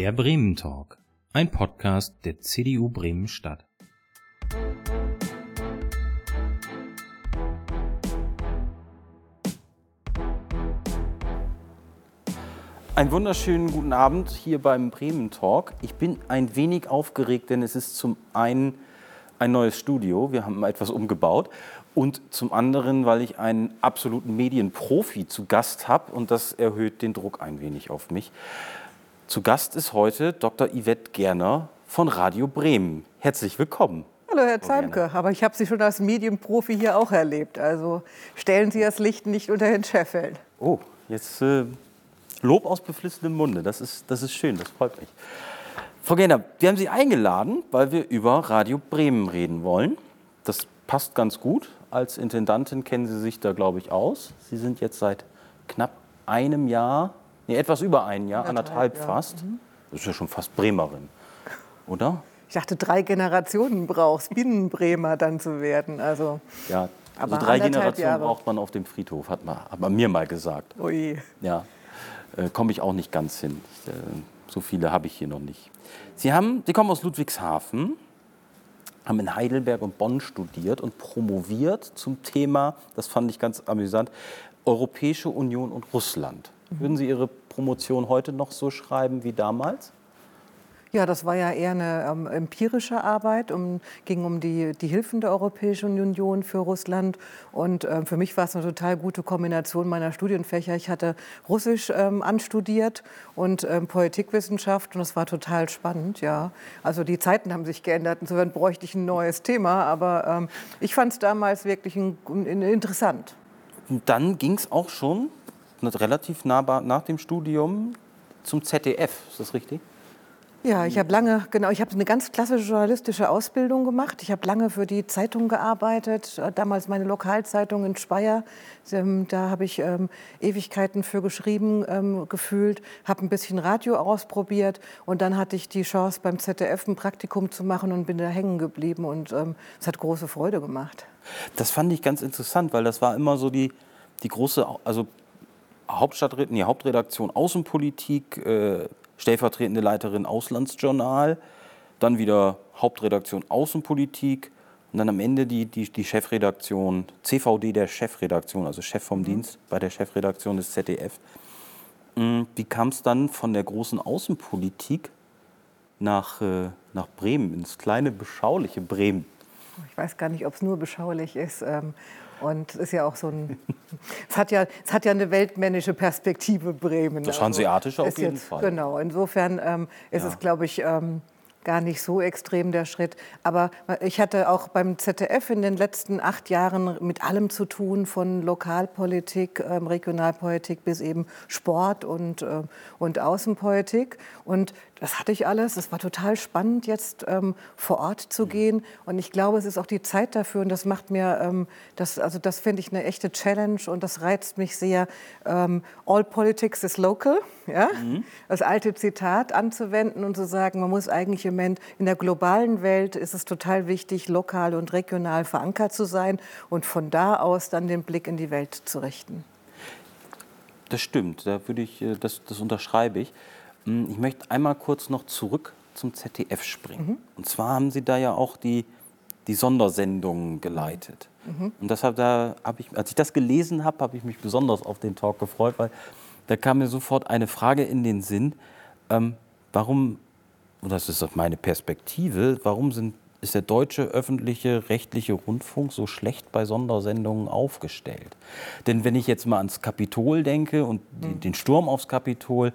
Der Bremen Talk, ein Podcast der CDU Bremen Stadt. Einen wunderschönen guten Abend hier beim Bremen Talk. Ich bin ein wenig aufgeregt, denn es ist zum einen ein neues Studio, wir haben etwas umgebaut und zum anderen, weil ich einen absoluten Medienprofi zu Gast habe und das erhöht den Druck ein wenig auf mich. Zu Gast ist heute Dr. Yvette Gerner von Radio Bremen. Herzlich willkommen. Hallo Herr Zeimke, aber ich habe Sie schon als Medienprofi hier auch erlebt. Also stellen Sie das Licht nicht unter den Scheffel. Oh, jetzt äh, Lob aus beflissenem Munde. Das ist, das ist schön, das freut mich. Frau Gerner, wir haben Sie eingeladen, weil wir über Radio Bremen reden wollen. Das passt ganz gut. Als Intendantin kennen Sie sich da, glaube ich, aus. Sie sind jetzt seit knapp einem Jahr, nee, etwas über ein Jahr, anderthalb, ja. fast. Das ist ja schon fast Bremerin, oder? Ich dachte, drei Generationen brauchst, Binnenbremer dann zu werden. Also, Ja, also Aber drei Generationen Jahre. braucht man auf dem Friedhof, hat man, hat man mir mal gesagt. ui. Ja, äh, komme ich auch nicht ganz hin. Ich, äh, so viele habe ich hier noch nicht. Sie, haben, Sie kommen aus Ludwigshafen, haben in Heidelberg und Bonn studiert und promoviert zum Thema, das fand ich ganz amüsant, Europäische Union und Russland. Würden Sie Ihre Promotion heute noch so schreiben wie damals? Ja, das war ja eher eine ähm, empirische Arbeit, um, ging um die, die Hilfen der Europäischen Union für Russland. Und ähm, für mich war es eine total gute Kombination meiner Studienfächer. Ich hatte Russisch ähm, anstudiert und ähm, Politikwissenschaft und das war total spannend, ja. Also die Zeiten haben sich geändert, insofern bräuchte ich ein neues Thema, aber ähm, ich fand es damals wirklich ein, ein, interessant. Und dann ging es auch schon relativ nah nach dem Studium zum ZDF, ist das richtig? Ja, ich habe lange, genau, ich habe eine ganz klassische journalistische Ausbildung gemacht. Ich habe lange für die Zeitung gearbeitet, äh, damals meine Lokalzeitung in Speyer. Ähm, Da habe ich ähm, Ewigkeiten für geschrieben ähm, gefühlt, habe ein bisschen Radio ausprobiert und dann hatte ich die Chance beim ZDF ein Praktikum zu machen und bin da hängen geblieben und ähm, es hat große Freude gemacht. Das fand ich ganz interessant, weil das war immer so die, die große, also Hauptstadt, nee, Hauptredaktion Außenpolitik, äh, stellvertretende Leiterin Auslandsjournal, dann wieder Hauptredaktion Außenpolitik und dann am Ende die, die, die Chefredaktion, CVD der Chefredaktion, also Chef vom Dienst bei der Chefredaktion des ZDF. Mm, Wie kam es dann von der großen Außenpolitik nach, äh, nach Bremen, ins kleine, beschauliche Bremen? Ich weiß gar nicht, ob es nur beschaulich ist. ähm, Und es ist ja auch so ein. Es hat ja, es hat ja eine weltmännische Perspektive, Bremen. Das Hanseatische auf jeden jetzt, Fall. Genau. Insofern ähm, ist Ja. es, glaube ich, ähm, gar nicht so extrem der Schritt. Aber ich hatte auch beim ZDF in den letzten acht Jahren mit allem zu tun, von Lokalpolitik, ähm, Regionalpolitik bis eben Sport und, ähm, und Außenpolitik. Und das hatte ich alles. Es war total spannend, jetzt ähm, vor Ort zu gehen. Und ich glaube, es ist auch die Zeit dafür. Und das macht mir, ähm, das, also das finde ich eine echte Challenge und das reizt mich sehr. Ähm, All politics is local, ja? das alte Zitat anzuwenden und zu sagen, man muss eigentlich im Moment in der globalen Welt ist es total wichtig, lokal und regional verankert zu sein und von da aus dann den Blick in die Welt zu richten. Das stimmt, da würde ich, äh, das, das unterschreibe ich. Mm, Ich möchte einmal kurz noch zurück zum ZDF springen. Und zwar haben Sie da ja auch die, die Sondersendungen geleitet. Und deshalb da habe ich, als ich das gelesen habe, habe ich mich besonders auf den Talk gefreut, weil da kam mir sofort eine Frage in den Sinn, ähm, warum, und das ist auch meine Perspektive, warum sind, ist der deutsche öffentliche rechtliche Rundfunk so schlecht bei Sondersendungen aufgestellt? Denn wenn ich jetzt mal ans Kapitol denke und die, den Sturm aufs Kapitol,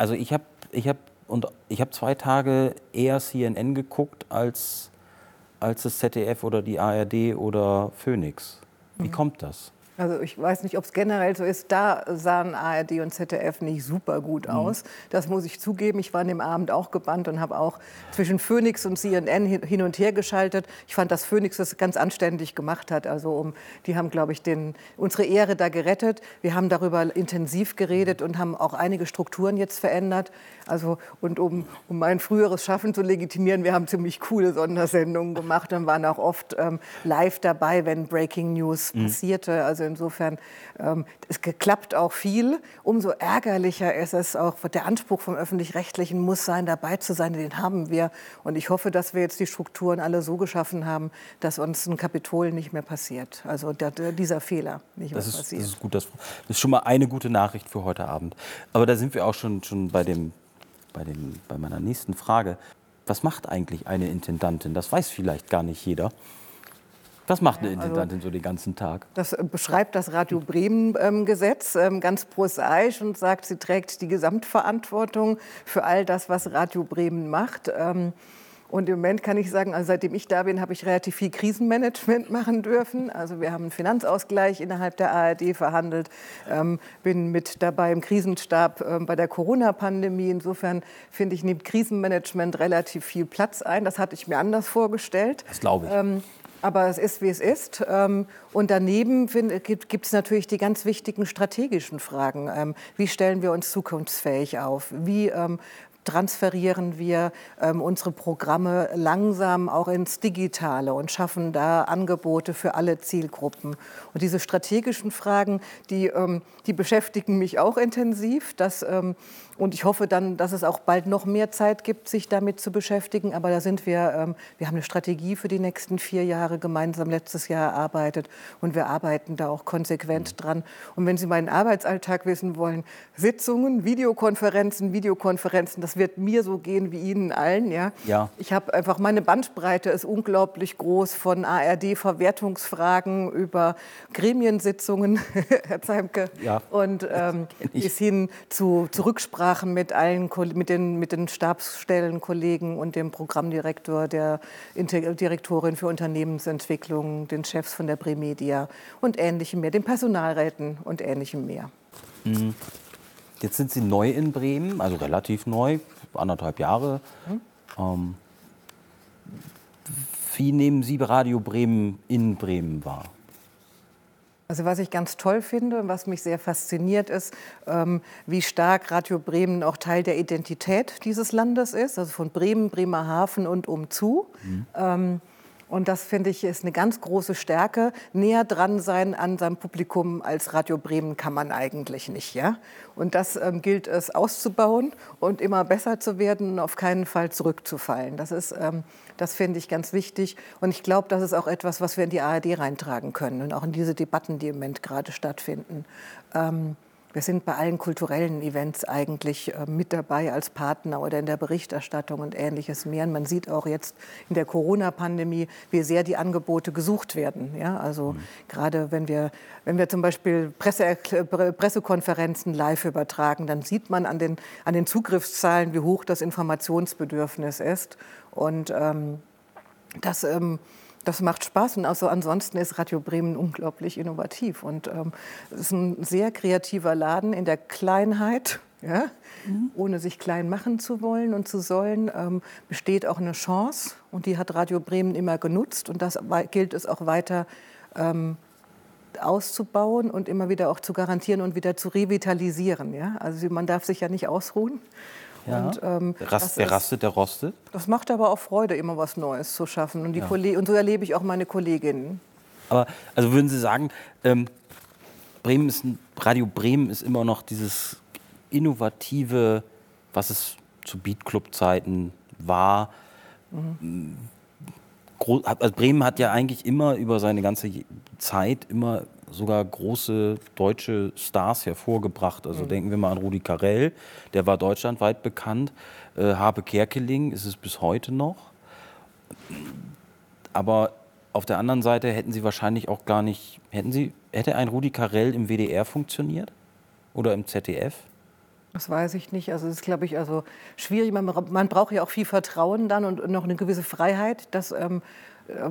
also ich habe ich hab, und ich hab zwei Tage eher CNN geguckt als, als das ZDF oder die ARD oder Phoenix. Wie kommt das? Also ich weiß nicht, ob es generell so ist. Da sahen ARD und ZDF nicht super gut aus. Das muss ich zugeben. Ich war an dem Abend auch gebannt und habe auch zwischen Phoenix und CNN hin- und her geschaltet. Ich fand, dass Phoenix das ganz anständig gemacht hat. Also um, die haben, glaube ich, den, unsere Ehre da gerettet. Wir haben darüber intensiv geredet und haben auch einige Strukturen jetzt verändert. Also und um, um mein früheres Schaffen zu legitimieren, wir haben ziemlich coole Sondersendungen gemacht und waren auch oft ähm, live dabei, wenn Breaking News passierte. Also insofern ähm, es klappt auch viel. Umso ärgerlicher ist es auch, der Anspruch vom Öffentlich-Rechtlichen muss sein, dabei zu sein, den haben wir. Und ich hoffe, dass wir jetzt die Strukturen alle so geschaffen haben, dass uns ein Kapitol nicht mehr passiert. Also der, dieser Fehler nicht das mehr ist, passiert. Das ist gut, das, ist schon mal eine gute Nachricht für heute Abend. Aber da sind wir auch schon, schon bei, dem, bei, dem, bei meiner nächsten Frage. Was macht eigentlich eine Intendantin? Das weiß vielleicht gar nicht jeder. Was macht eine Intendantin also, so den ganzen Tag? Das äh, beschreibt das Radio Bremen-Gesetz ähm, ähm, ganz prosaisch und sagt, sie trägt die Gesamtverantwortung für all das, was Radio Bremen macht. Ähm, und im Moment kann ich sagen, also seitdem ich da bin, habe ich relativ viel Krisenmanagement machen dürfen. Also wir haben einen Finanzausgleich innerhalb der ARD verhandelt, ähm, bin mit dabei im Krisenstab ähm, bei der Corona-Pandemie. Insofern finde ich, nimmt Krisenmanagement relativ viel Platz ein. Das hatte ich mir anders vorgestellt. Das glaube ich. Ähm, aber es ist, wie es ist. Ähm, und daneben gibt es natürlich die ganz wichtigen strategischen Fragen. Ähm, wie stellen wir uns zukunftsfähig auf? Wie ähm, transferieren wir unsere Programme langsam auch ins Digitale und schaffen da Angebote für alle Zielgruppen. Und diese strategischen Fragen, die, die beschäftigen mich auch intensiv. Das, und ich hoffe dann, dass es auch bald noch mehr Zeit gibt, sich damit zu beschäftigen. Aber da sind wir, ähm, wir haben eine Strategie für die nächsten vier Jahre gemeinsam letztes Jahr erarbeitet und wir arbeiten da auch konsequent mhm. dran. Und wenn Sie meinen Arbeitsalltag wissen wollen, Sitzungen, Videokonferenzen, Videokonferenzen, das wird mir so gehen wie Ihnen allen. Ja? Ja. Ich habe einfach, meine Bandbreite ist unglaublich groß von ARD-Verwertungsfragen über Gremiensitzungen, Herr Zeimke, ja. und ähm, bis hin zu, zu Rücksprachen Rücksprachen mit allen, mit den, mit den Stabsstellenkollegen und dem Programmdirektor, der Direktorin für Unternehmensentwicklung, den Chefs von der Premedia und ähnlichem mehr, den Personalräten und ähnlichem mehr. Mhm. Jetzt sind Sie neu in Bremen, also relativ neu, anderthalb Jahre. Mhm. Ähm, wie nehmen Sie Radio Bremen in Bremen wahr? Also was ich ganz toll finde und was mich sehr fasziniert ist, ähm, wie stark Radio Bremen auch Teil der Identität dieses Landes ist, also von Bremen, Bremerhaven und umzu. Mhm. Ähm, und das finde ich ist eine ganz große Stärke. Näher dran sein an seinem Publikum als Radio Bremen kann man eigentlich nicht. Ja? Und das ähm, gilt es auszubauen und immer besser zu werden und auf keinen Fall zurückzufallen. Das ist, ähm, das finde ich ganz wichtig. Und ich glaube, das ist auch etwas, was wir in die ARD reintragen können und auch in diese Debatten, die im Moment gerade stattfinden. Ähm, wir sind bei allen kulturellen Events eigentlich äh, mit dabei als Partner oder in der Berichterstattung und ähnliches mehr. Und man sieht auch jetzt in der Corona-Pandemie, wie sehr die Angebote gesucht werden. Ja, also mhm. gerade wenn wir, wenn wir zum Beispiel Presse, Pressekonferenzen live übertragen, dann sieht man an den, an den Zugriffszahlen, wie hoch das Informationsbedürfnis ist. Und ähm, das ähm, das macht Spaß und also ansonsten ist Radio Bremen unglaublich innovativ und ähm, es ist ein sehr kreativer Laden in der Kleinheit. Ja? Mhm. Ohne sich klein machen zu wollen und zu sollen, ähm, besteht auch eine Chance und die hat Radio Bremen immer genutzt und das gilt es auch weiter ähm, auszubauen und immer wieder auch zu garantieren und wieder zu revitalisieren. Ja? Also man darf sich ja nicht ausruhen. Ja. Und, ähm, Rast, der rastet, der rostet. Das macht aber auch Freude, immer was Neues zu schaffen. Und, die ja. und so erlebe ich auch meine Kolleginnen. Aber also würden Sie sagen, ähm, Bremen ist Radio Bremen ist immer noch dieses innovative, was es zu Beatclub-Zeiten war. Mhm. Also Bremen hat ja eigentlich immer über seine ganze Zeit immer sogar große deutsche Stars hervorgebracht. Also mhm. denken wir mal an Rudi Carell, der war deutschlandweit bekannt. Äh, Habe Kerkeling ist es bis heute noch. Aber auf der anderen Seite hätten Sie wahrscheinlich auch gar nicht, hätten Sie, hätte ein Rudi Carell im WDR funktioniert? Oder im ZDF? Das weiß ich nicht. Also das ist, glaube ich, also schwierig. Man, man, braucht ja auch viel Vertrauen dann und noch eine gewisse Freiheit, dass ähm,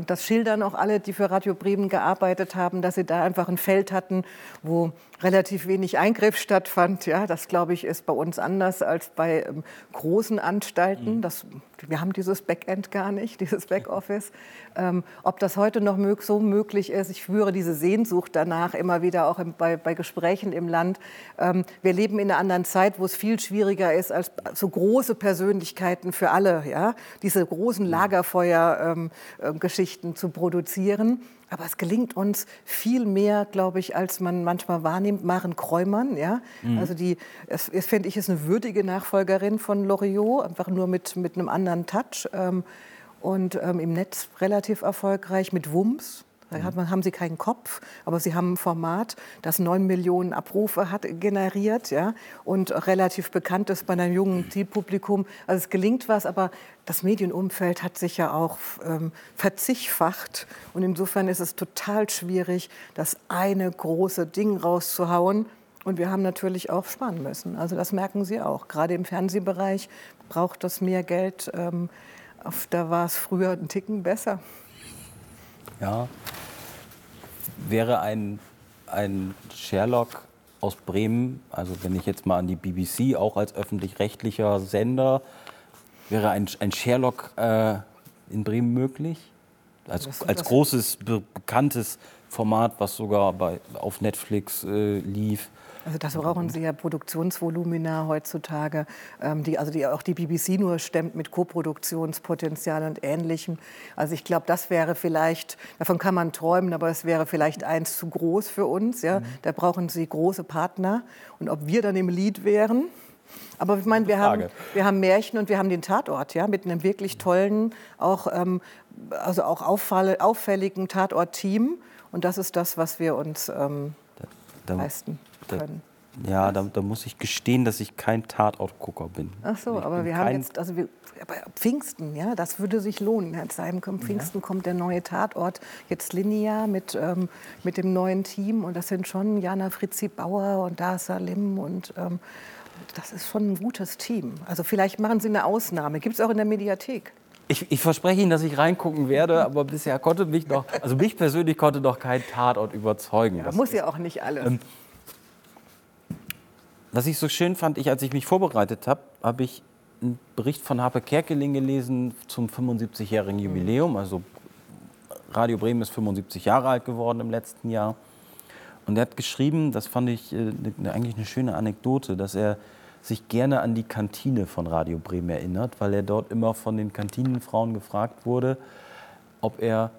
das schildern auch alle, die für Radio Bremen gearbeitet haben, dass sie da einfach ein Feld hatten, wo relativ wenig Eingriff stattfand. Ja, das glaube ich ist bei uns anders als bei ähm, großen Anstalten. Mhm. Das, wir haben dieses Backend gar nicht, dieses Backoffice. Ähm, ob das heute noch mög so möglich ist, ich führe diese Sehnsucht danach immer wieder auch im, bei, bei, Gesprächen im Land. Ähm, wir leben in einer anderen Zeit, wo es viel schwieriger ist als so große Persönlichkeiten für alle. Ja, diese großen mhm. Lagerfeuer ähm, äh, zu produzieren. Aber es gelingt uns viel mehr, glaube ich, als man manchmal wahrnimmt. Maren Kräumann, ja, mhm. also die, es, es finde ich, ist eine würdige Nachfolgerin von Loriot, einfach nur mit, mit einem anderen Touch. Ähm, und ähm, im Netz relativ erfolgreich mit Wumms. Da haben sie keinen Kopf, aber sie haben ein Format, das neun Millionen Abrufe hat generiert ja, und relativ bekannt ist bei einem jungen Zielpublikum. Also es gelingt was, aber das Medienumfeld hat sich ja auch ähm, verzichtfacht. Und insofern ist es total schwierig, das eine große Ding rauszuhauen. Und wir haben natürlich auch sparen müssen. Also das merken Sie auch. Gerade im Fernsehbereich braucht das mehr Geld. Ähm, da war es früher ein Ticken besser. Ja. Wäre ein, ein Sherlock aus Bremen, also wenn ich jetzt mal an die BBC, auch als öffentlich-rechtlicher Sender, wäre ein, ein Sherlock äh, in Bremen möglich? Als, als großes, be bekanntes Format, was sogar bei, auf Netflix äh, lief. Also das brauchen Sie ja Produktionsvolumina heutzutage, ähm, die, also die auch die BBC nur stemmt mit Koproduktionspotenzial und Ähnlichem. Also ich glaube, das wäre vielleicht, davon kann man träumen, aber es wäre vielleicht eins zu groß für uns. Ja? Mhm. Da brauchen Sie große Partner. Und ob wir dann im Lied wären, aber ich meine, wir haben, wir haben Märchen und wir haben den Tatort, ja, mit einem wirklich tollen, auch, ähm, also auch auffälligen Tatort-Team. Und das ist das, was wir uns ähm, da, da, leisten können. Ja, da, da, muss ich gestehen, dass ich kein Tatortgucker bin. Ach so, ich aber wir haben jetzt, also wir, Pfingsten, ja, das würde sich lohnen, Zeimkamp. Pfingsten ja. kommt der neue Tatort, jetzt linear mit, ähm, mit dem neuen Team. Und das sind schon Jana Fritzi Bauer und Dar Salim und ähm, das ist schon ein gutes Team. Also vielleicht machen Sie eine Ausnahme. Gibt es auch in der Mediathek. Ich, ich, verspreche Ihnen, dass ich reingucken werde, aber bisher konnte mich noch, also mich persönlich konnte noch kein Tatort überzeugen. Ja, muss ja auch nicht alles. Ähm, was ich so schön fand, ich, als ich mich vorbereitet habe, habe ich einen Bericht von Harpe Kerkeling gelesen zum 75-jährigen mhm. Jubiläum. Also Radio Bremen ist 75 Jahre alt geworden im letzten Jahr. Und er hat geschrieben, das fand ich äh, ne, eigentlich eine schöne Anekdote, dass er sich gerne an die Kantine von Radio Bremen erinnert, weil er dort immer von den Kantinenfrauen gefragt wurde, ob er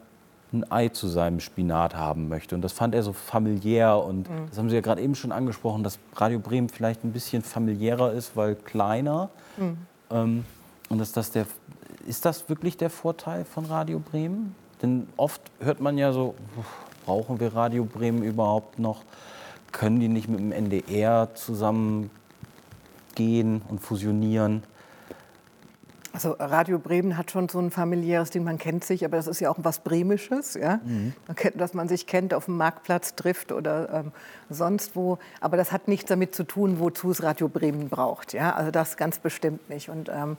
ein Ei zu seinem Spinat haben möchte. Und das fand er so familiär. Und mhm. das haben Sie ja gerade eben schon angesprochen, dass Radio Bremen vielleicht ein bisschen familiärer ist, weil kleiner. Mhm. Ähm, und dass das der, ist das wirklich der Vorteil von Radio Bremen? Denn oft hört man ja so, brauchen wir Radio Bremen überhaupt noch? Können die nicht mit dem NDR zusammen gehen und fusionieren? Also Radio Bremen hat schon so ein familiäres Ding, man kennt sich, aber das ist ja auch was Bremisches, ja? Mhm. dass man sich kennt, auf dem Marktplatz trifft oder ähm, sonst wo. Aber das hat nichts damit zu tun, wozu es Radio Bremen braucht. Ja? Also das ganz bestimmt nicht. Und ähm,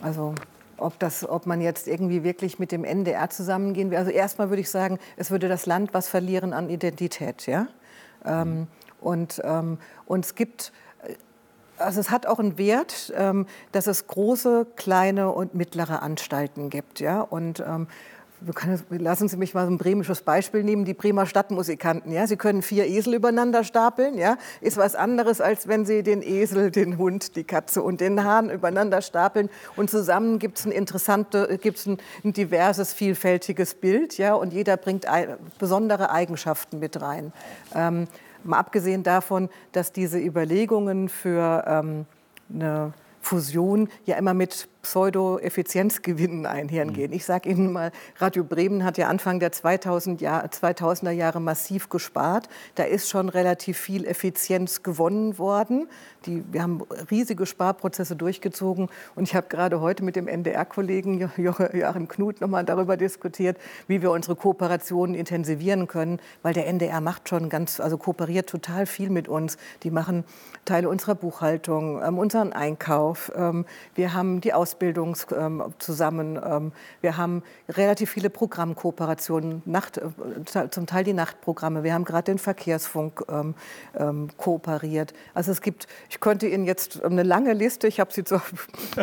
also ob, das, ob man jetzt irgendwie wirklich mit dem NDR zusammengehen will. Also erstmal würde ich sagen, es würde das Land was verlieren an Identität. Ja? Ähm, mhm. und, ähm, und es gibt also es hat auch einen Wert, ähm, dass es große, kleine und mittlere Anstalten gibt. Ja? Und ähm, können, lassen Sie mich mal ein bremisches Beispiel nehmen, die Bremer Stadtmusikanten. Ja? Sie können vier Esel übereinander stapeln, ja? ist was anderes, als wenn Sie den Esel, den Hund, die Katze und den Hahn übereinander stapeln. Und zusammen gibt es ein interessantes, gibt's ein, ein, diverses, vielfältiges Bild. Ja? Und jeder bringt besondere Eigenschaften mit rein. Ähm, Mal abgesehen davon, dass diese Überlegungen für ähm, eine Fusion ja immer mit Pseudo-Effizienzgewinnen einhergehen. Mhm. Ich sage Ihnen mal, Radio Bremen hat ja Anfang der 2000 Jahr, 2000er Jahre massiv gespart. Da ist schon relativ viel Effizienz gewonnen worden. Die, wir haben riesige Sparprozesse durchgezogen. Und ich habe gerade heute mit dem NDR-Kollegen Joachim Knut noch mal darüber diskutiert, wie wir unsere Kooperationen intensivieren können. Weil der NDR macht schon ganz, also kooperiert total viel mit uns. Die machen Teile unserer Buchhaltung, ähm, unseren Einkauf. Ähm, wir haben die Aus Ausbildung ähm, zusammen. Ähm, wir haben relativ viele Programmkooperationen, Nacht, äh, zum Teil die Nachtprogramme. Wir haben gerade den Verkehrsfunk ähm, kooperiert. Also es gibt, ich könnte Ihnen jetzt eine lange Liste, ich habe sie zu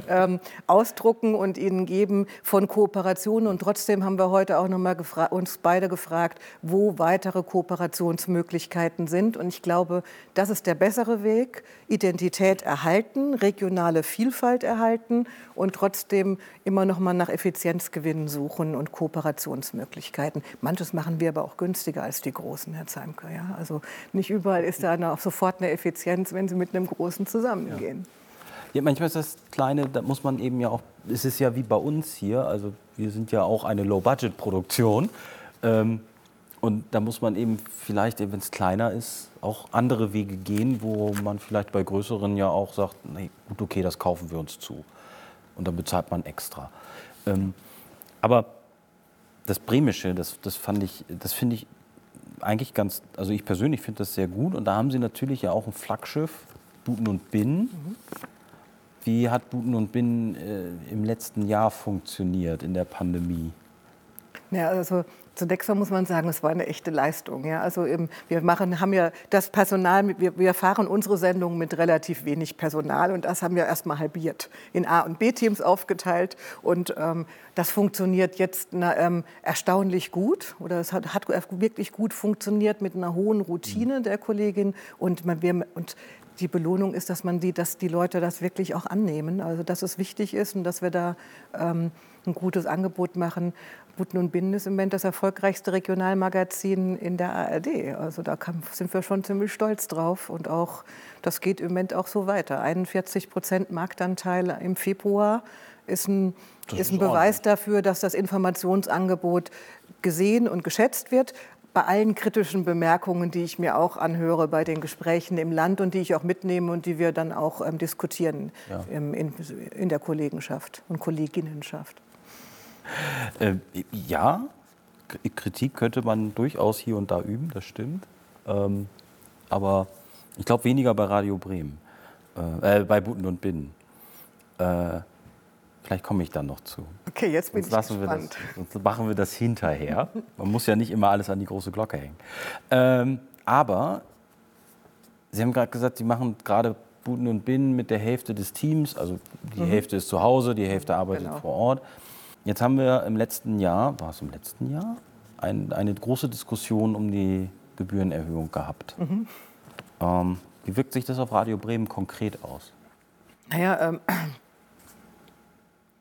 ausdrucken und Ihnen geben von Kooperationen. Und trotzdem haben wir heute auch noch mal uns beide gefragt, wo weitere Kooperationsmöglichkeiten sind. Und ich glaube, das ist der bessere Weg. Identität erhalten, regionale Vielfalt erhalten und trotzdem immer noch mal nach Effizienzgewinnen suchen und Kooperationsmöglichkeiten. Manches machen wir aber auch günstiger als die Großen, Herr Zeimker. Ja? Also nicht überall ist da eine, sofort eine Effizienz, wenn Sie mit einem Großen zusammengehen. Ja. Ja, manchmal ist das Kleine, da muss man eben ja auch, es ist ja wie bei uns hier, also wir sind ja auch eine Low-Budget-Produktion. Ähm, und da muss man eben vielleicht, wenn es kleiner ist, auch andere Wege gehen, wo man vielleicht bei größeren ja auch sagt, nee, gut, okay, das kaufen wir uns zu. Und dann bezahlt man extra. Ähm, aber das Bremische, das, das fand ich, das finde ich eigentlich ganz, also ich persönlich finde das sehr gut. Und da haben sie natürlich ja auch ein Flaggschiff, Buten und Binnen. Mhm. Wie hat Buten und Binnen äh, im letzten Jahr funktioniert in der Pandemie? Ja, also zunächst mal muss man sagen, es war eine echte Leistung. Ja? Also eben, wir machen, haben ja das Personal, wir, wir fahren unsere Sendung mit relativ wenig Personal und das haben wir erst mal halbiert, in A- und B-Teams aufgeteilt und ähm, das funktioniert jetzt na, ähm, erstaunlich gut oder es hat, hat, wirklich gut funktioniert mit einer hohen Routine der Kollegin und, man, wir, und die Belohnung ist, dass man sieht, dass die Leute das wirklich auch annehmen. Also dass es wichtig ist und dass wir da ähm, ein gutes Angebot machen. Buten und Binnen ist im Moment das erfolgreichste Regionalmagazin in der ARD. Also da kann, sind wir schon ziemlich stolz drauf. Und auch, das geht im Moment auch so weiter. 41 Prozent Marktanteil im Februar ist ein, ist ein Beweis dafür, dass das Informationsangebot gesehen und geschätzt wird bei allen kritischen Bemerkungen, die ich mir auch anhöre bei den Gesprächen im Land und die ich auch mitnehme und die wir dann auch ähm, diskutieren ja. ähm, in, in, der Kollegenschaft und Kolleginnenschaft. Äh, ja, Kritik könnte man durchaus hier und da üben, das stimmt. Ähm, aber ich glaube weniger bei Radio Bremen, äh, äh, bei Buten und Binnen. Äh, vielleicht komme ich dann noch zu. Okay, jetzt bin sonst ich gespannt. Das, sonst machen wir das hinterher. Man muss ja nicht immer alles an die große Glocke hängen. Ähm, aber Sie haben gerade gesagt, Sie machen gerade Buten und Binnen mit der Hälfte des Teams. Also die mhm. Hälfte ist zu Hause, die Hälfte arbeitet genau. vor Ort. Jetzt haben wir im letzten Jahr, war es im letzten Jahr, ein, eine große Diskussion um die Gebührenerhöhung gehabt. Mhm. Ähm, wie wirkt sich das auf Radio Bremen konkret aus? Naja, ähm,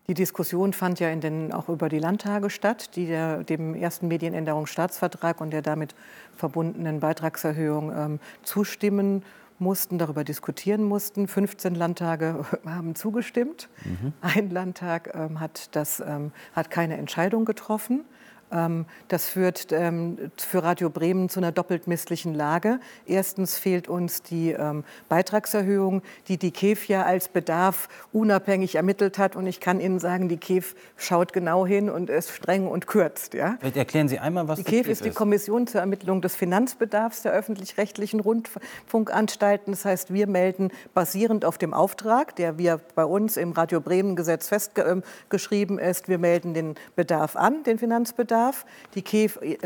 die Diskussion fand ja in den, auch über die Landtage statt, die der, dem ersten Medienänderungsstaatsvertrag und der damit verbundenen Beitragserhöhung ähm, zustimmen mussten, darüber diskutieren mussten. 15 Landtage haben zugestimmt. Mhm. Ein Landtag ähm, hat, das, ähm, hat keine Entscheidung getroffen. Ähm, das führt ähm, für Radio Bremen zu einer doppelt misslichen Lage. Erstens fehlt uns die ähm, Beitragserhöhung, die die KEF ja als Bedarf unabhängig ermittelt hat. Und ich kann Ihnen sagen, die KEF schaut genau hin und ist streng und kürzt. Ja? Vielleicht erklären Sie einmal, was die, die KEF ist. Die Kommission zur Ermittlung des Finanzbedarfs der öffentlich-rechtlichen Rundfunkanstalten. Das heißt, wir melden basierend auf dem Auftrag, der wir bei uns im Radio Bremen Gesetz festgeschrieben ist, wir melden den Bedarf an, den Finanzbedarf darf. Die KEF äh,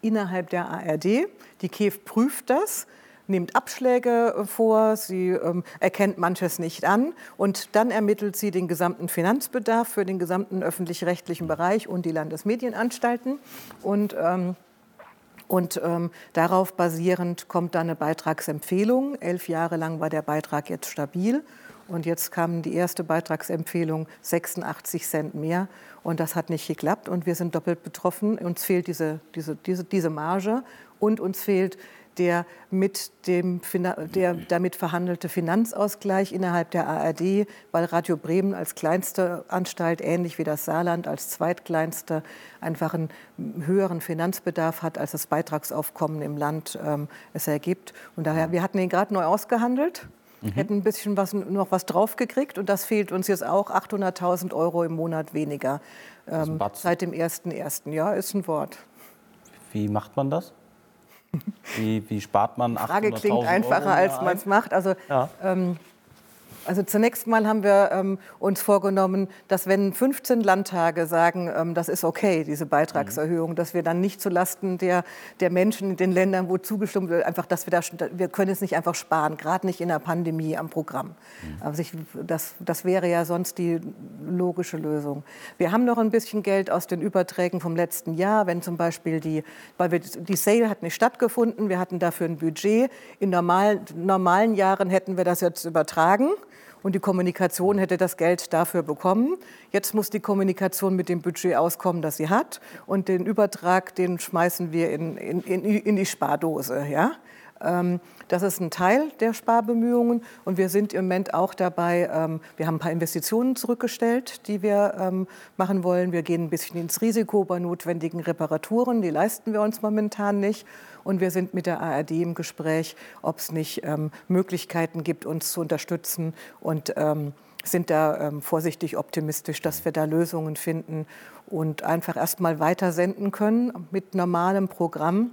innerhalb der ARD. Die KEF prüft das nimmt Abschläge vor, sie ähm, erkennt manches nicht an und dann ermittelt sie den gesamten Finanzbedarf für den gesamten öffentlich-rechtlichen Bereich und die Landesmedienanstalten. Und, ähm, und ähm, darauf basierend kommt dann eine Beitragsempfehlung. Elf Jahre lang war der Beitrag jetzt stabil. Und jetzt kam die erste Beitragsempfehlung 86 Cent mehr. Und das hat nicht geklappt. Und wir sind doppelt betroffen. Uns fehlt diese, diese, diese, diese Marge und uns fehlt der mit dem der damit verhandelte Finanzausgleich innerhalb der ARD, weil Radio Bremen als kleinste Anstalt, ähnlich wie das Saarland als zweitkleinste, einfach einen höheren Finanzbedarf hat, als das Beitragsaufkommen im Land ähm, es ergibt. Und daher, wir hatten ihn gerade neu ausgehandelt mhm. hätten ein bisschen was, noch was draufgekriegt. Und das fehlt uns jetzt auch. 800.000 Euro im Monat weniger ähm, seit dem 1.1. Ja, ist ein Wort. Wie macht man das? Wie, wie spart man 800.000 Euro? Die Frage klingt einfacher, als man es macht. Also, ja. ähm, also zunächst mal haben wir ähm, uns vorgenommen, dass wenn 15 Landtage sagen, ähm, das ist okay, diese Beitragserhöhung, mhm. dass wir dann nicht zulasten der, der Menschen in den Ländern, wo zugestimmt wird, einfach, dass wir da, wir können es nicht einfach sparen, gerade nicht in der Pandemie am Programm. Mhm. Also ich, das, das wäre ja sonst die logische Lösung. Wir haben noch ein bisschen Geld aus den Überträgen vom letzten Jahr, wenn zum Beispiel die, weil wir, die Sale hat nicht stattgefunden, wir hatten dafür ein Budget. In normal, normalen Jahren hätten wir das jetzt übertragen Und die Kommunikation hätte das Geld dafür bekommen. Jetzt muss die Kommunikation mit dem Budget auskommen, das sie hat. Und den Übertrag, den schmeißen wir in, in, in, in die Spardose. Ja? Ähm, das ist ein Teil der Sparbemühungen und wir sind im Moment auch dabei, ähm, wir haben ein paar Investitionen zurückgestellt, die wir ähm, machen wollen. Wir gehen ein bisschen ins Risiko bei notwendigen Reparaturen, die leisten wir uns momentan nicht. Und wir sind mit der ARD im Gespräch, ob es nicht Möglichkeiten gibt, uns zu unterstützen und sind da vorsichtig optimistisch, dass wir da Lösungen finden und einfach erst mal weiter senden können mit normalem Programm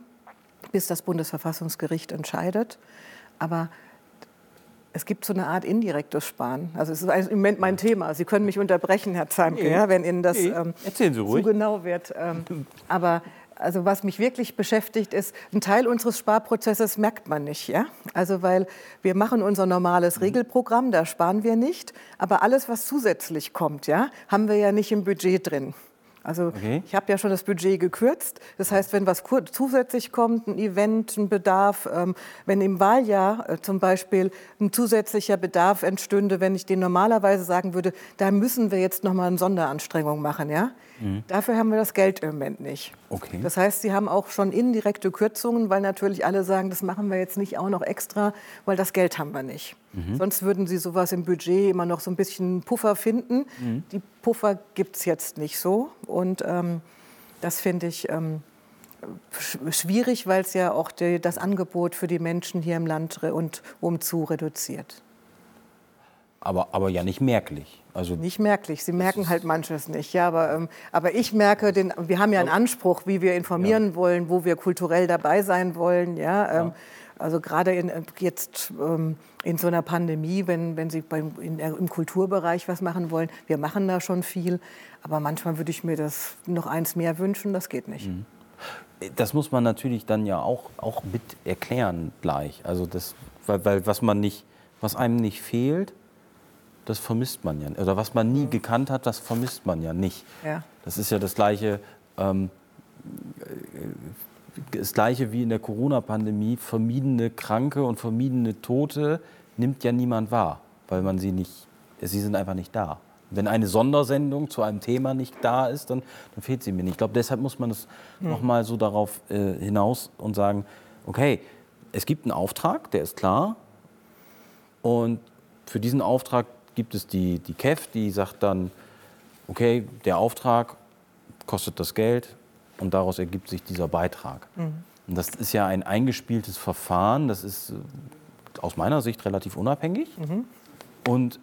bis das Bundesverfassungsgericht entscheidet. Aber es gibt so eine Art indirektes Sparen. Also es ist im Moment mein Thema. Sie können mich unterbrechen, Herr Zeimke, ja, wenn Ihnen das ähm, zu genau wird. Ähm, aber also was mich wirklich beschäftigt ist, ein Teil unseres Sparprozesses merkt man nicht, ja? Also weil wir machen unser normales mhm. Regelprogramm, da sparen wir nicht, aber alles was zusätzlich kommt, ja, haben wir ja nicht im Budget drin. Also okay. ich habe ja schon das Budget gekürzt. Das heißt, wenn was zusätzlich kommt, ein Event, ein Bedarf, ähm, wenn im Wahljahr äh, zum Beispiel ein zusätzlicher Bedarf entstünde, wenn ich den normalerweise sagen würde, da müssen wir jetzt noch mal eine Sonderanstrengung machen, ja, Mhm. Dafür haben wir das Geld im Moment nicht. Okay. Das heißt, Sie haben auch schon indirekte Kürzungen, weil natürlich alle sagen, das machen wir jetzt nicht auch noch extra, weil das Geld haben wir nicht. Mhm. Sonst würden Sie sowas im Budget immer noch so ein bisschen Puffer finden. Mhm. Die Puffer gibt es jetzt nicht so. Und ähm, das finde ich ähm, schwierig, weil es ja auch die, das Angebot für die Menschen hier im Land und umzu reduziert. Aber, aber ja nicht merklich. Also nicht merklich. Sie merken halt manches nicht. Ja, aber, ähm, aber ich merke, den, wir haben ja einen Anspruch, wie wir informieren ja. wollen, wo wir kulturell dabei sein wollen. Ja, ähm, ja. Also gerade in, jetzt ähm, in so einer Pandemie, wenn, wenn Sie beim, in, im Kulturbereich was machen wollen, wir machen da schon viel. Aber manchmal würde ich mir das noch eins mehr wünschen, das geht nicht. Mhm. Das muss man natürlich dann ja auch, auch mit erklären gleich. Also das, weil, weil was man nicht, was einem nicht fehlt, das vermisst man ja. Oder was man nie mhm. gekannt hat, das vermisst man ja nicht. Ja. Das ist ja das Gleiche, ähm, äh, das Gleiche wie in der Corona-Pandemie. Vermiedene Kranke und vermiedene Tote nimmt ja niemand wahr, weil man sie nicht, sie sind einfach nicht da. Wenn eine Sondersendung zu einem Thema nicht da ist, dann, dann fehlt sie mir nicht. Ich glaube, deshalb muss man es mhm. noch mal so darauf äh, hinaus und sagen, okay, es gibt einen Auftrag, der ist klar. Und für diesen Auftrag gibt es die, die KEF, die sagt dann, okay, der Auftrag kostet das Geld und daraus ergibt sich dieser Beitrag. Mhm. Und das ist ja ein eingespieltes Verfahren, das ist äh, aus meiner Sicht relativ unabhängig mhm. und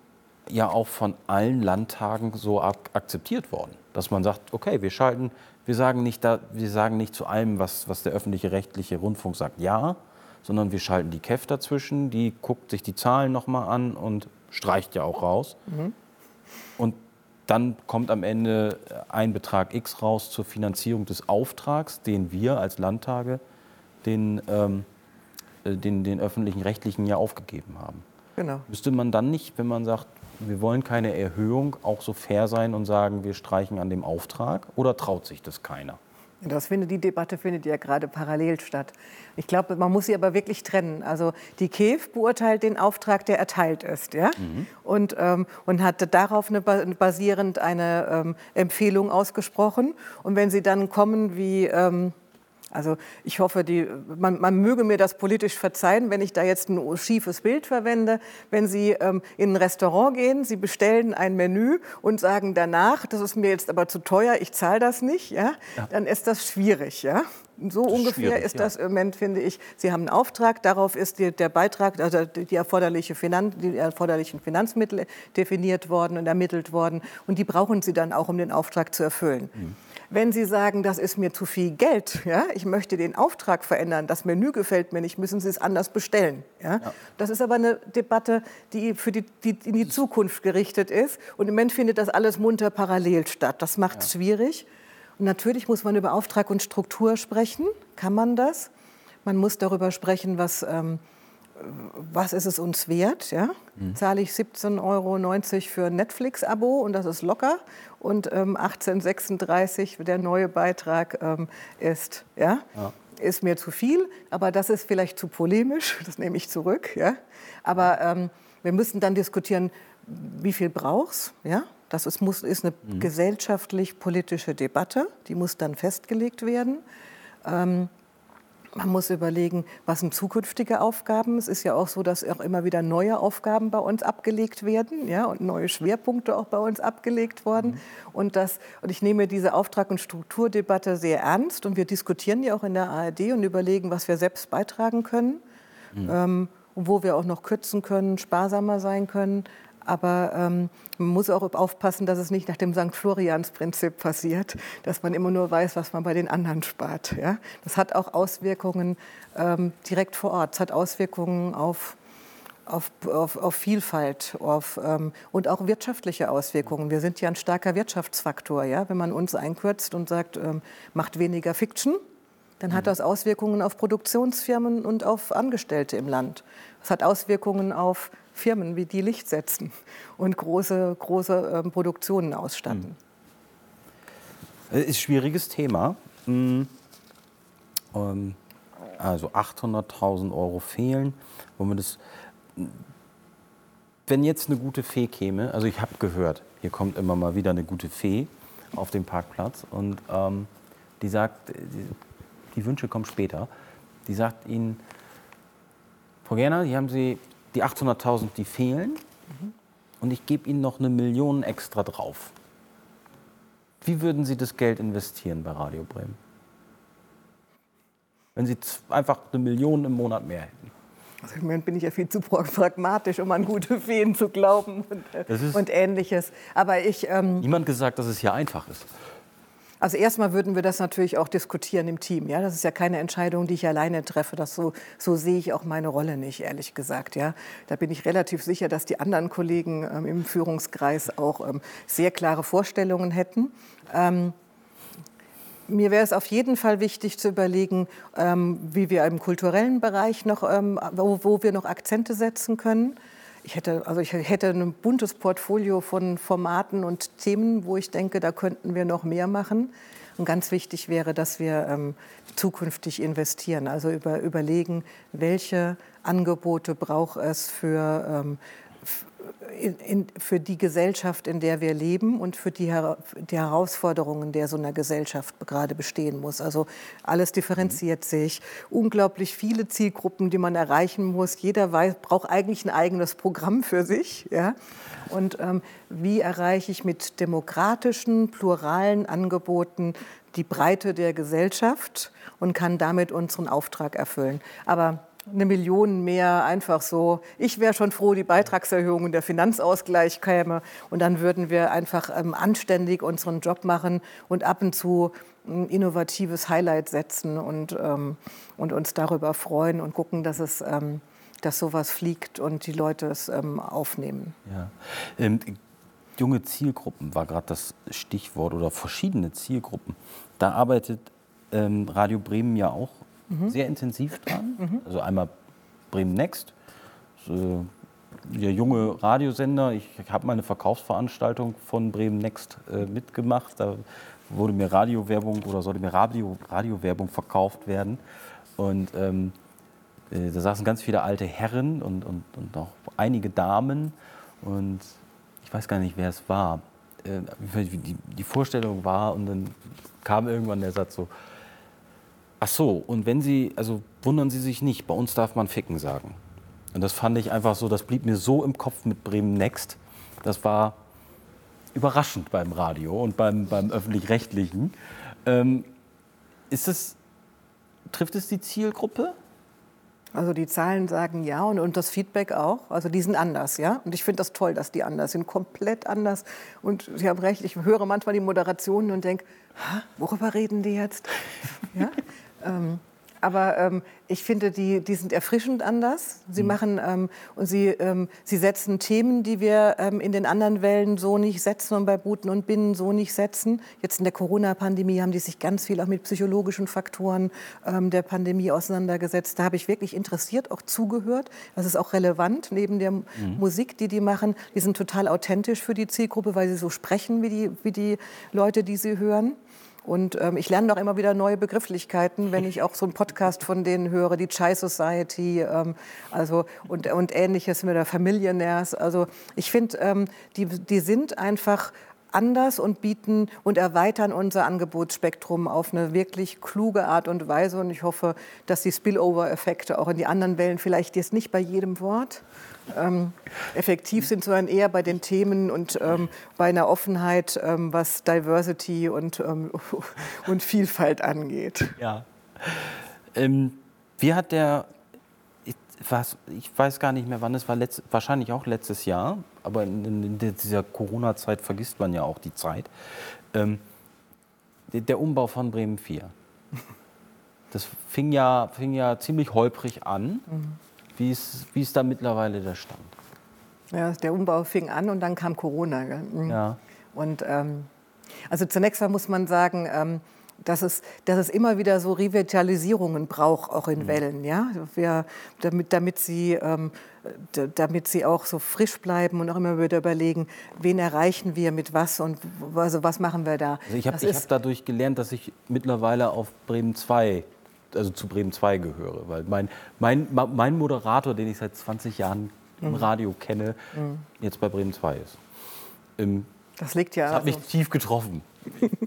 ja auch von allen Landtagen so akzeptiert worden, dass man sagt, okay, wir schalten, wir sagen nicht, da, wir sagen nicht zu allem, was, was der öffentliche rechtliche Rundfunk sagt, ja, sondern wir schalten die KEF dazwischen, die guckt sich die Zahlen nochmal an und streicht ja auch raus. Mhm. Und dann kommt am Ende ein Betrag X raus zur Finanzierung des Auftrags, den wir als Landtage den, ähm, äh, den, den öffentlichen Rechtlichen ja aufgegeben haben. Genau. Müsste man dann nicht, wenn man sagt, wir wollen keine Erhöhung, auch so fair sein und sagen, wir streichen an dem Auftrag? Oder traut sich das keiner? Das findet, die Debatte findet ja gerade parallel statt. Ich glaube, man muss sie aber wirklich trennen. Also die KEF beurteilt den Auftrag, der erteilt ist, ja? Mhm. und, ähm, und hat darauf eine, basierend eine ähm, Empfehlung ausgesprochen. Und wenn sie dann kommen wie ähm, also ich hoffe, die, man, man, möge mir das politisch verzeihen, wenn ich da jetzt ein schiefes Bild verwende. Wenn Sie ähm, in ein Restaurant gehen, Sie bestellen ein Menü und sagen danach, das ist mir jetzt aber zu teuer, ich zahle das nicht, ja, ja. dann ist das schwierig. Ja? So ist ungefähr ist das im Moment, finde ich. Sie haben einen Auftrag, darauf ist die, der Beitrag, also die, erforderliche Finanz, die erforderlichen Finanzmittel definiert worden und ermittelt worden. Und die brauchen Sie dann auch, um den Auftrag zu erfüllen. Mhm. Wenn Sie sagen, das ist mir zu viel Geld, ja, ich möchte den Auftrag verändern, das Menü gefällt mir nicht, müssen Sie es anders bestellen. Ja? ja. Das ist aber eine Debatte, die für die, die in die Zukunft gerichtet ist. Und im Moment findet das alles munter parallel statt. Das macht es ja. schwierig. Und natürlich muss man über Auftrag und Struktur sprechen. Kann man das? Man muss darüber sprechen, was ähm, was ist es uns wert? Ja? Mhm. Zahle ich 17,90 Euro für ein Netflix-Abo und das ist locker und ähm, 18,36 der neue Beitrag ähm, ist. Ja? ja? Ist mir zu viel, aber das ist vielleicht zu polemisch, das nehme ich zurück. Ja? Aber ähm, wir müssen dann diskutieren, wie viel brauchst ja? Das ist, muss, ist eine mhm. gesellschaftlich-politische Debatte, die muss dann festgelegt werden. Ähm, man muss überlegen, was sind zukünftige Aufgaben. Es ist ja auch so, dass auch immer wieder neue Aufgaben bei uns abgelegt werden ja, und neue Schwerpunkte auch bei uns abgelegt worden. Mhm. Und, das, und ich nehme diese Auftrag- und Strukturdebatte sehr ernst. Und wir diskutieren ja auch in der ARD und überlegen, was wir selbst beitragen können. Mhm. Ähm, und wo wir auch noch kürzen können, sparsamer sein können. Aber ähm, man muss auch aufpassen, dass es nicht nach dem St. Florians-Prinzip passiert, dass man immer nur weiß, was man bei den anderen spart. Ja? Das hat auch Auswirkungen ähm, direkt vor Ort. Es hat Auswirkungen auf, auf, auf, auf Vielfalt auf, ähm, und auch wirtschaftliche Auswirkungen. Wir sind ja ein starker Wirtschaftsfaktor. Ja? Wenn man uns einkürzt und sagt, ähm, macht weniger Fiction, dann hat mhm. das Auswirkungen auf Produktionsfirmen und auf Angestellte im Land. Es hat Auswirkungen auf Firmen wie die Licht setzen und große, große ähm, Produktionen ausstatten. Das ist ein schwieriges Thema. Hm. Ähm, also 800.000 Euro fehlen. Wollen wir das, wenn jetzt eine gute Fee käme, also ich habe gehört, hier kommt immer mal wieder eine gute Fee auf den Parkplatz und ähm, die sagt, die, die Wünsche kommen später, die sagt Ihnen, Frau Gerner, hier haben Sie die 800.000, die fehlen. Mhm. Und ich gebe Ihnen noch eine Million extra drauf. Wie würden Sie das Geld investieren bei Radio Bremen? Wenn Sie einfach eine Million im Monat mehr hätten. Also im Moment bin ich ja viel zu pragmatisch, um an gute Feen zu glauben und, und Ähnliches. Aber ich. Ähm, Niemand gesagt, dass es hier einfach ist. Also erstmal würden wir das natürlich auch diskutieren im Team. Ja, das ist ja keine Entscheidung, die ich alleine treffe. Das so, so sehe ich auch meine Rolle nicht, ehrlich gesagt. Ja, da bin ich relativ sicher, dass die anderen Kollegen ähm, im Führungskreis auch ähm, sehr klare Vorstellungen hätten. Ähm, mir wäre es auf jeden Fall wichtig zu überlegen, ähm, wie wir im kulturellen Bereich noch, ähm, wo, wo wir noch Akzente setzen können. Ich hätte, also ich hätte ein buntes Portfolio von Formaten und Themen, wo ich denke, da könnten wir noch mehr machen. Und ganz wichtig wäre, dass wir ähm, zukünftig investieren, also über, überlegen, welche Angebote braucht es für ähm, in, in, für die Gesellschaft, in der wir leben und für die, die, Herausforderungen, der so eine Gesellschaft gerade bestehen muss. Also alles differenziert sich, unglaublich viele Zielgruppen, die man erreichen muss. Jeder weiß, braucht eigentlich ein eigenes Programm für sich. Ja? Und ähm, wie erreiche ich mit demokratischen, pluralen Angeboten die Breite der Gesellschaft und kann damit unseren Auftrag erfüllen. Aber eine Million mehr einfach so. Ich wäre schon froh, die Beitragserhöhung und der Finanzausgleich käme und dann würden wir einfach ähm, anständig unseren Job machen und ab und zu ein innovatives Highlight setzen und, ähm, und uns darüber freuen und gucken, dass es ähm, dass sowas fliegt und die Leute es ähm, aufnehmen. Ja. Ähm, junge Zielgruppen war gerade das Stichwort oder verschiedene Zielgruppen. Da arbeitet ähm, Radio Bremen ja auch mhm. sehr intensiv dran. Mhm. Also einmal Bremen Next, so der junge Radiosender. Ich habe mal eine Verkaufsveranstaltung von Bremen Next äh, mitgemacht. Da wurde mir Radiowerbung oder sollte mir Radio, Radiowerbung verkauft werden. Und ähm, äh, da saßen ganz viele alte Herren und, und, und auch einige Damen. Und ich weiß gar nicht, wer es war. Äh, wie die, die Vorstellung war. Und dann kam irgendwann der Satz so, Ach so, und wenn Sie, also wundern Sie sich nicht, bei uns darf man Ficken sagen. Und das fand ich einfach so, das blieb mir so im Kopf mit Bremen Next. Das war überraschend beim Radio und beim, beim Öffentlich-Rechtlichen. Ähm, ist es, trifft es die Zielgruppe? Also die Zahlen sagen ja und, und das Feedback auch. Also die sind anders, ja. Und ich finde das toll, dass die anders sind, komplett anders. Und Sie haben recht, ich höre manchmal die Moderationen und denke, worüber reden die jetzt? Ja? Ähm, aber ähm, ich finde, die, die sind erfrischend anders. Sie mhm. machen ähm, und sie, ähm, sie setzen Themen, die wir ähm, in den anderen Wellen so nicht setzen und bei Buten und Binnen so nicht setzen. Jetzt in der Corona-Pandemie haben die sich ganz viel auch mit psychologischen Faktoren ähm, der Pandemie auseinandergesetzt. Da habe ich wirklich interessiert auch zugehört. Das ist auch relevant neben der mhm. Musik, die die machen. Die sind total authentisch für die Zielgruppe, weil sie so sprechen wie die, wie die Leute, die sie hören. Und ähm, ich lerne doch immer wieder neue Begrifflichkeiten, wenn ich auch so einen Podcast von denen höre, die Chai Society ähm, also, und, und ähnliches mit der Familienärs. Also ich finde, ähm, die, die sind einfach anders und bieten und erweitern unser Angebotsspektrum auf eine wirklich kluge Art und Weise. Und ich hoffe, dass die Spillover-Effekte auch in die anderen Wellen, vielleicht jetzt nicht bei jedem Wort, ähm, effektiv sind, sondern eher bei den Themen und ähm, bei einer Offenheit, ähm, was Diversity und, ähm, und Vielfalt angeht. Ja. Ähm, wie hat der, ich weiß, ich weiß gar nicht mehr wann, es war letzt, wahrscheinlich auch letztes Jahr, aber in, in dieser Corona-Zeit vergisst man ja auch die Zeit, ähm, der, der Umbau von Bremen 4. Das fing ja, fing ja ziemlich holprig an. Mhm. Wie ist, wie ist da mittlerweile der Stand? Ja, der Umbau fing an und dann kam Corona. Mhm. Ja. Und ähm, also zunächst mal muss man sagen, ähm, dass es, dass es immer wieder so Revitalisierungen braucht, auch in mhm. Wellen, ja, Wir, damit, damit, sie, ähm, damit sie auch so frisch bleiben und auch immer wieder überlegen, wen erreichen wir mit was und also was machen wir da. Also ich habe hab dadurch gelernt, dass ich mittlerweile auf Bremen 2 also zu Bremen 2 gehöre. Weil mein, mein, mein Moderator, den ich seit 20 Jahren im mhm. Radio kenne, mhm. jetzt bei Bremen 2 ist. Ähm, das liegt ja. Das hat also mich tief getroffen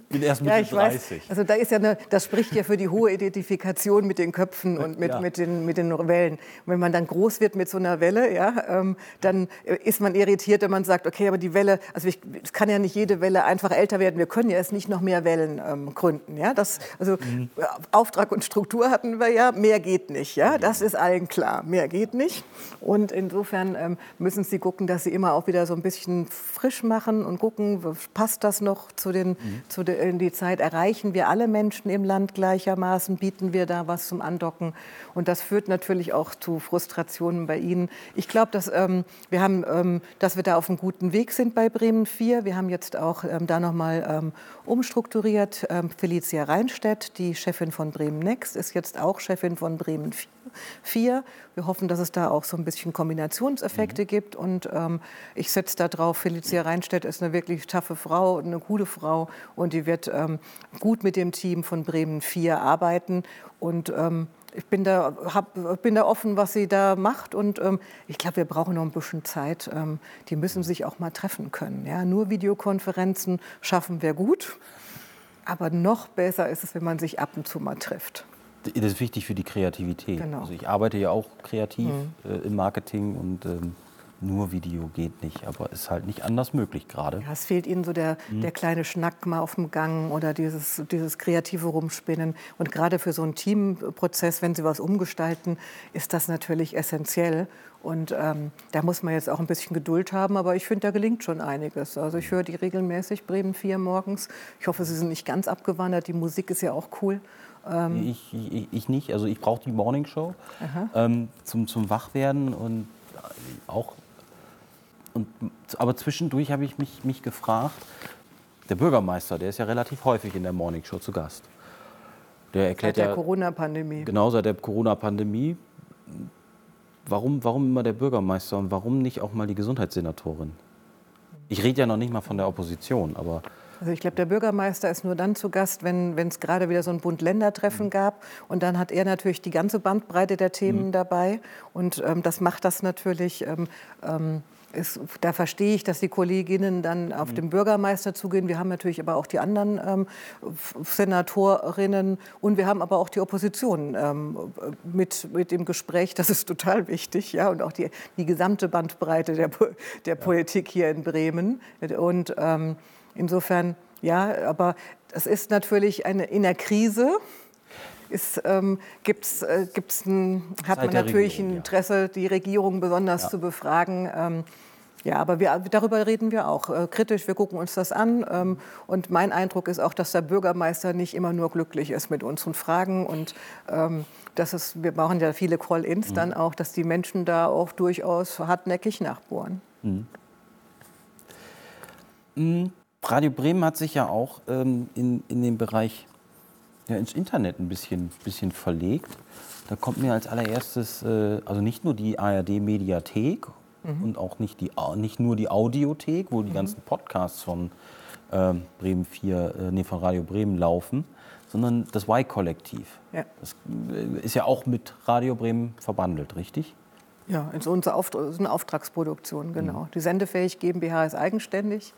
bin erst Mitte ja, ich 30. Weiß. Also da ist ja eine, das spricht ja für die hohe Identifikation mit den Köpfen und mit, ja. mit, den, mit den Wellen. Und wenn man dann groß wird mit so einer Welle, ja, ähm, dann ist man irritiert, wenn man sagt, okay, aber die Welle, also es kann ja nicht jede Welle einfach älter werden. Wir können ja jetzt nicht noch mehr Wellen ähm, gründen. Ja? Das, also mhm. Auftrag und Struktur hatten wir ja, mehr geht nicht. Ja? Das ist allen klar, mehr geht nicht. Und insofern ähm, müssen Sie gucken, dass Sie immer auch wieder so ein bisschen frisch machen und gucken, passt das noch zu den, mhm. zu den in die Zeit erreichen wir alle Menschen im Land gleichermaßen, bieten wir da was zum Andocken. Und das führt natürlich auch zu Frustrationen bei Ihnen. Ich glaube, dass, ähm, wir ähm, dass wir da auf einem guten Weg sind bei Bremen 4. Wir haben jetzt auch ähm, da nochmal ähm, umstrukturiert. Ähm, Felicia Reinstedt, die Chefin von Bremen Next, ist jetzt auch Chefin von Bremen 4 vier. Wir hoffen, dass es da auch so ein bisschen Kombinationseffekte mhm. gibt. Und ähm, ich setze da drauf, Felicia Reinstedt ist eine wirklich taffe Frau, eine coole Frau. Und die wird ähm, gut mit dem Team von Bremen 4 arbeiten. Und ähm, ich bin da, hab, bin da offen, was sie da macht. Und ähm, ich glaube, wir brauchen noch ein bisschen Zeit. Ähm, die müssen sich auch mal treffen können. Ja? Nur Videokonferenzen schaffen wir gut. Aber noch besser ist es, wenn man sich ab und zu mal trifft. Das ist wichtig für die Kreativität. Genau. Also ich arbeite ja auch kreativ mhm. äh, im Marketing und ähm, nur Video geht nicht, aber ist halt nicht anders möglich gerade. Ja, es fehlt Ihnen so der, mhm. der kleine Schnack mal auf dem Gang oder dieses, dieses kreative Rumspinnen. Und gerade für so einen Teamprozess, wenn Sie was umgestalten, ist das natürlich essentiell. Und ähm, da muss man jetzt auch ein bisschen Geduld haben, aber ich finde, da gelingt schon einiges. Also ich höre die regelmäßig, Bremen 4 morgens. Ich hoffe, Sie sind nicht ganz abgewandert. Die Musik ist ja auch cool. Ähm ich, ich, ich, nicht. Also ich brauche die Morning Show ähm, zum, zum Wachwerden und auch. Und, aber zwischendurch habe ich mich, mich gefragt, der Bürgermeister, der ist ja relativ häufig in der Morning Show zu Gast. Der erklärt seit der ja, Corona-Pandemie. Genau, seit der Corona-Pandemie. Warum, warum immer der Bürgermeister und warum nicht auch mal die Gesundheitssenatorin? Ich rede ja noch nicht mal von der Opposition, aber also ich glaube, der Bürgermeister ist nur dann zu Gast, wenn es gerade wieder so ein Bund-Länder-Treffen mhm. gab. Und dann hat er natürlich die ganze Bandbreite der Themen mhm. dabei. Und ähm, das macht das natürlich. Ähm, ähm, ist, da verstehe ich, dass die Kolleginnen dann auf mhm. den Bürgermeister zugehen. Wir haben natürlich aber auch die anderen ähm, Senatorinnen und wir haben aber auch die Opposition ähm, mit, mit im Gespräch. Das ist total wichtig. Ja? Und auch die, die gesamte Bandbreite der, der Politik hier in Bremen. Und ähm, Insofern, ja, aber das ist natürlich eine, in der Krise. Ist, ähm, gibt's, äh, gibt's ein, hat man natürlich Regierung, ein Interesse, ja. die Regierung besonders ja. zu befragen. Ähm, ja, aber wir, darüber reden wir auch äh, kritisch. Wir gucken uns das an. Ähm, und mein Eindruck ist auch, dass der Bürgermeister nicht immer nur glücklich ist mit unseren Fragen. Und ähm, dass es, wir brauchen ja viele Call-ins mhm. dann auch, dass die Menschen da auch durchaus hartnäckig nachbohren. Mhm. Mhm. Radio Bremen hat sich ja auch ähm, in, in den Bereich ja, ins Internet ein bisschen, bisschen verlegt. Da kommt mir als allererstes, äh, also nicht nur die ARD-Mediathek mhm. und auch nicht, die, nicht nur die Audiothek, wo die mhm. ganzen Podcasts von äh, Bremen 4, äh, nee, von Radio Bremen laufen, sondern das Y-Kollektiv. Ja. Das äh, ist ja auch mit Radio Bremen verbandelt, richtig? Ja, ist unsere Auft ist eine Auftragsproduktion, genau. Mhm. Die Sendefähig GmbH ist eigenständig,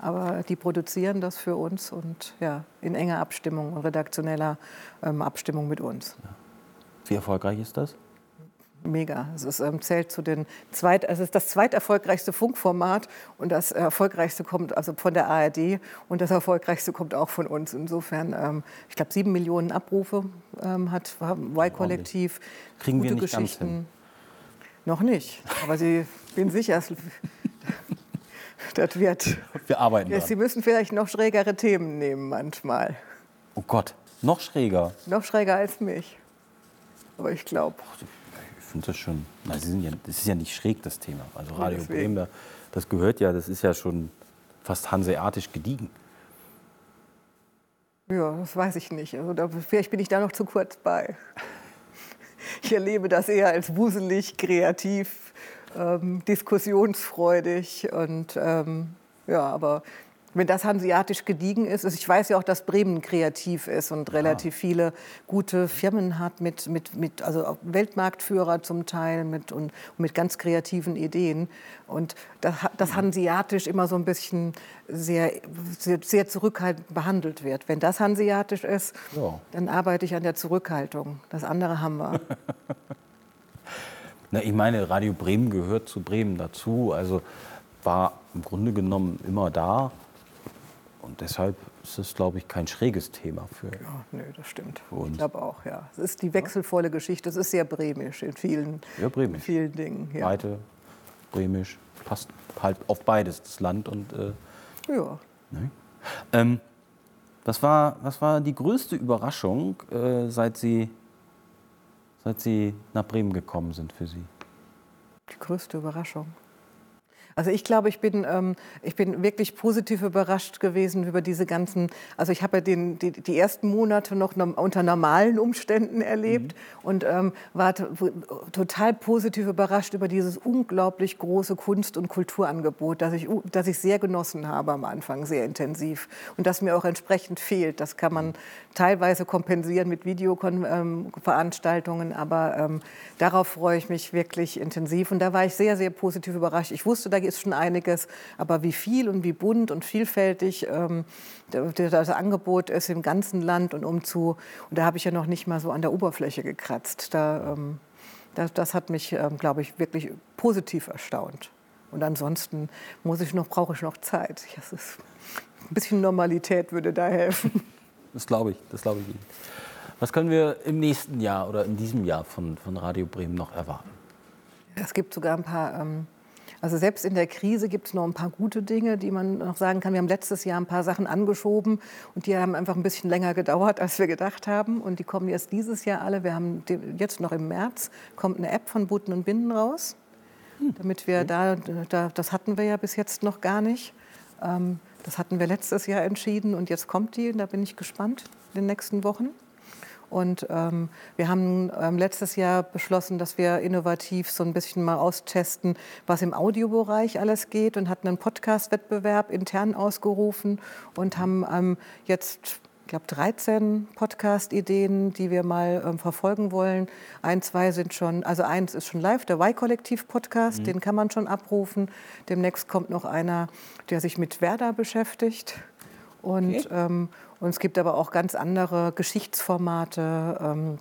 aber die produzieren das für uns und ja, in enger Abstimmung und redaktioneller ähm, Abstimmung mit uns. Wie erfolgreich ist das? Mega. Es ist, ähm, zählt zu den zweit, also es ist das zweiterfolgreichste Funkformat und das erfolgreichste kommt also von der ARD und das erfolgreichste kommt auch von uns. Insofern, ähm, ich glaube, sieben Millionen Abrufe ähm, hat Y-Kollektiv. Kriegen wir nicht Geschichten. hin. Noch nicht, aber Sie bin sicher, das wird. Wir arbeiten. Ja, Sie müssen vielleicht noch schrägere Themen nehmen manchmal. Oh Gott, noch schräger. Noch schräger als mich. Aber ich glaube. Ich finde das schon. Na, Sie sind ja, das ist ja nicht schräg, das Thema. Also Radio Bremen, das gehört ja, das ist ja schon fast hanseatisch gediegen. Ja, das weiß ich nicht. Also da, vielleicht bin ich da noch zu kurz bei. Ich erlebe das eher als wuselig, kreativ, ähm, diskussionsfreudig und ähm, ja, aber wenn das hanseatisch gediegen ist. Also ich weiß ja auch, dass Bremen kreativ ist und relativ ja. viele gute Firmen hat, mit, mit, mit, also Weltmarktführer zum Teil mit, und, mit ganz kreativen Ideen. Und das, das hanseatisch immer so ein bisschen sehr, sehr, sehr zurückhaltend behandelt wird. Wenn das hanseatisch ist, ja. dann arbeite ich an der Zurückhaltung. Das andere haben wir. Na, ich meine, Radio Bremen gehört zu Bremen dazu. Also war im Grunde genommen immer da. Und deshalb ist es, glaube ich, kein schräges Thema für. Ja, nö, das stimmt. Ich glaube auch, ja. Es ist die wechselvolle Geschichte. Es ist sehr bremisch in vielen, ja, bremisch. vielen Dingen. Ja. Weite, bremisch, passt halt auf beides, das Land und. Äh, ja. Ne? Ähm, was, war, was war die größte Überraschung, äh, seit, Sie, seit Sie nach Bremen gekommen sind für Sie? Die größte Überraschung. Also ich glaube, ich bin, ähm, ich bin wirklich positiv überrascht gewesen über diese ganzen, also ich habe ja den, die, die, ersten Monate noch unter normalen Umständen erlebt mhm. und ähm, war total positiv überrascht über dieses unglaublich große Kunst- und Kulturangebot, das ich, das ich sehr genossen habe am Anfang, sehr intensiv und das mir auch entsprechend fehlt. Das kann man teilweise kompensieren mit Videoveranstaltungen, aber ähm, darauf freue ich mich wirklich intensiv und da war ich sehr, sehr positiv überrascht. Ich wusste, da ist schon einiges, aber wie viel und wie bunt und vielfältig ähm, das Angebot ist im ganzen Land und umzu. Und da habe ich ja noch nicht mal so an der Oberfläche gekratzt. Da, ähm, das, das, hat mich, ähm, glaube ich, wirklich positiv erstaunt. Und ansonsten muss ich noch, brauche ich noch Zeit. Ist, ein bisschen Normalität würde da helfen. Das glaube ich, das glaube ich Ihnen. Was können wir im nächsten Jahr oder in diesem Jahr von, von Radio Bremen noch erwarten? Es gibt sogar ein paar ähm, also selbst in der Krise gibt es noch ein paar gute Dinge, die man noch sagen kann. Wir haben letztes Jahr ein paar Sachen angeschoben und die haben einfach ein bisschen länger gedauert, als wir gedacht haben. Und die kommen jetzt dieses Jahr alle. Wir haben jetzt noch im März kommt eine App von Buten und Binden raus, hm. damit wir da, da, das hatten wir ja bis jetzt noch gar nicht. Ähm, das hatten wir letztes Jahr entschieden und jetzt kommt die. Da bin ich gespannt in den nächsten Wochen. Und ähm, wir haben ähm, letztes Jahr beschlossen, dass wir innovativ so ein bisschen mal austesten, was im Audiobereich alles geht und hatten einen Podcast-Wettbewerb intern ausgerufen und haben ähm, jetzt ich glaube, 13 Podcast-Ideen, die wir mal ähm, verfolgen wollen. Ein, zwei sind schon, also eins ist schon live, der Y-Kollektiv-Podcast, mhm. den kann man schon abrufen. Demnächst kommt noch einer, der sich mit Werder beschäftigt. Und, okay. ähm, und es gibt aber auch ganz andere Geschichtsformate ähm,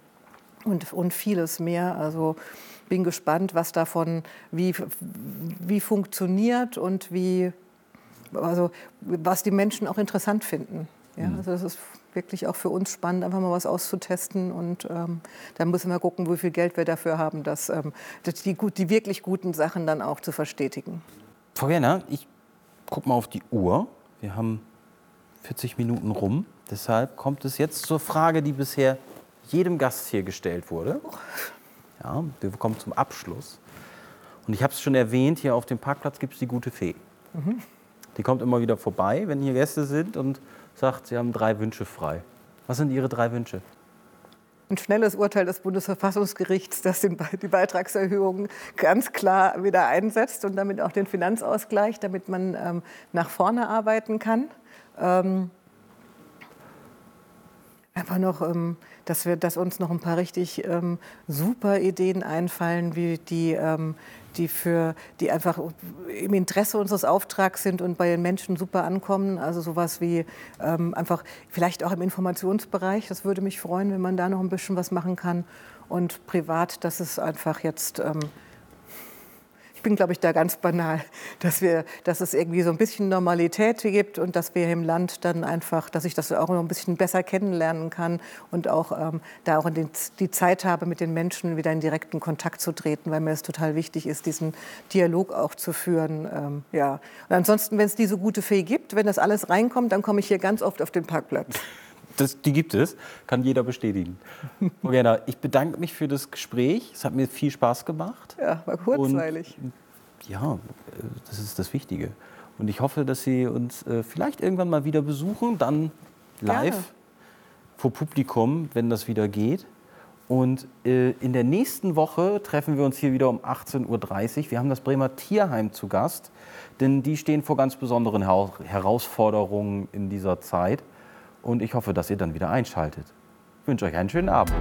und, und vieles mehr. Also bin gespannt, was davon wie, wie funktioniert und wie, also, was die Menschen auch interessant finden. Ja, mhm. also das ist wirklich auch für uns spannend, einfach mal was auszutesten. Und ähm, dann müssen wir gucken, wie viel Geld wir dafür haben, dass, ähm, die, die wirklich guten Sachen dann auch zu verstetigen. Frau Werner, ich gucke mal auf die Uhr. Wir haben 40 Minuten rum. Deshalb kommt es jetzt zur Frage, die bisher jedem Gast hier gestellt wurde. Ja, wir kommen zum Abschluss. Und ich habe es schon erwähnt, hier auf dem Parkplatz gibt es die gute Fee. Mhm. Die kommt immer wieder vorbei, wenn hier Gäste sind und sagt, sie haben drei Wünsche frei. Was sind Ihre drei Wünsche? ein schnelles Urteil des Bundesverfassungsgerichts, das die Beitragserhöhungen ganz klar wieder einsetzt und damit auch den Finanzausgleich, damit man ähm, nach vorne arbeiten kann. Ähm, einfach noch, ähm, dass, wir, dass uns noch ein paar richtig ähm, super Ideen einfallen, wie die, ähm, die, für, die einfach im Interesse unseres Auftrags sind und bei den Menschen super ankommen. Also sowas wie ähm, einfach vielleicht auch im Informationsbereich. Das würde mich freuen, wenn man da noch ein bisschen was machen kann. Und privat, dass es einfach jetzt ähm, ich bin, glaube ich, da ganz banal, dass, wir, dass es irgendwie so ein bisschen Normalität gibt und dass wir im Land dann einfach, dass ich das auch noch ein bisschen besser kennenlernen kann und auch ähm, da auch den, die Zeit habe, mit den Menschen wieder in direkten Kontakt zu treten, weil mir es total wichtig ist, diesen Dialog auch zu führen. Ähm, ja. Und ansonsten, wenn es diese gute Fee gibt, wenn das alles reinkommt, dann komme ich hier ganz oft auf den Parkplatz. Das, die gibt es, kann jeder bestätigen. Gerner, ich bedanke mich für das Gespräch. Es hat mir viel Spaß gemacht. Ja, war kurzweilig. Und, ja, das ist das Wichtige. Und ich hoffe, dass Sie uns äh, vielleicht irgendwann mal wieder besuchen, dann live Gerne. vor Publikum, wenn das wieder geht. Und äh, in der nächsten Woche treffen wir uns hier wieder um 18.30 Uhr. Wir haben das Bremer Tierheim zu Gast, denn die stehen vor ganz besonderen Herausforderungen in dieser Zeit und ich hoffe, dass ihr dann wieder einschaltet. Ich wünsche euch einen schönen Abend.